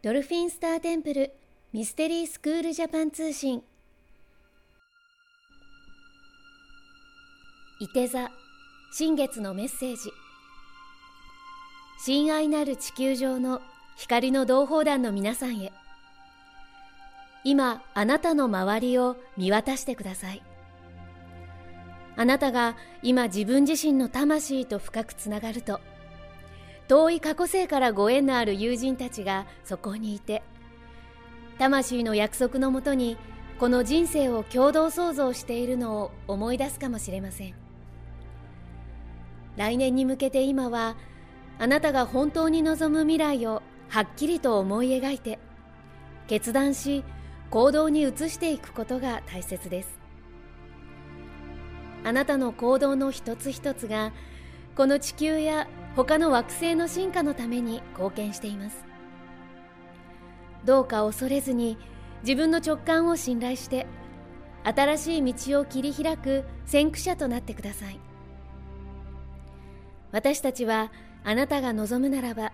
ドルフィンスターテンプルミステリースクールジャパン通信。いて座新月のメッセージ。親愛なる地球上の光の同胞団の皆さんへ。今あなたの周りを見渡してください。あなたが今自分自身の魂と深くつながると遠い過去世からご縁のある友人たちがそこにいて魂の約束のもとにこの人生を共同創造しているのを思い出すかもしれません。来年に向けて今はあなたが本当に望む未来をはっきりと思い描いて決断し行動に移していくことが大切です。あなたの行動の一つ一つがこの地球や他の惑星の進化のために貢献しています。どうか恐れずに自分の直感を信頼して新しい道を切り開く先駆者となってください。私たちはあなたが望むならば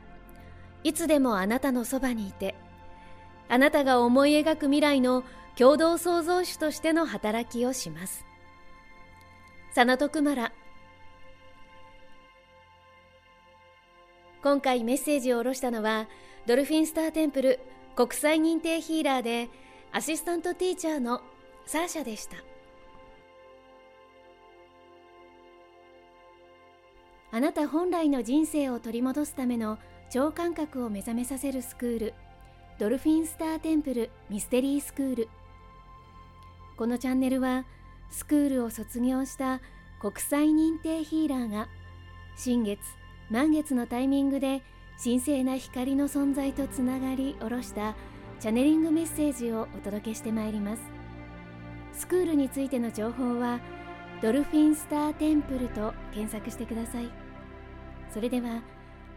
いつでもあなたのそばにいてあなたが思い描く未来の共同創造主としての働きをします。サナトクマラ今回メッセージを下ろしたのはドルフィンスターテンプル国際認定ヒーラーでアシスタントティーチャーのサーシャでした。あなた本来の人生を取り戻すための超感覚を目覚めさせるスクールドルフィンスターテンプルミステリースクール。このチャンネルはスクールを卒業した国際認定ヒーラーが新月満月のタイミングで神聖な光の存在とつながり下ろしたチャネリングメッセージをお届けしてまいります。スクールについての情報はドルフィンスターテンプルと検索してください。それでは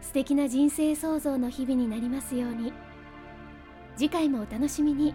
素敵な人生創造の日々になりますように。次回もお楽しみに。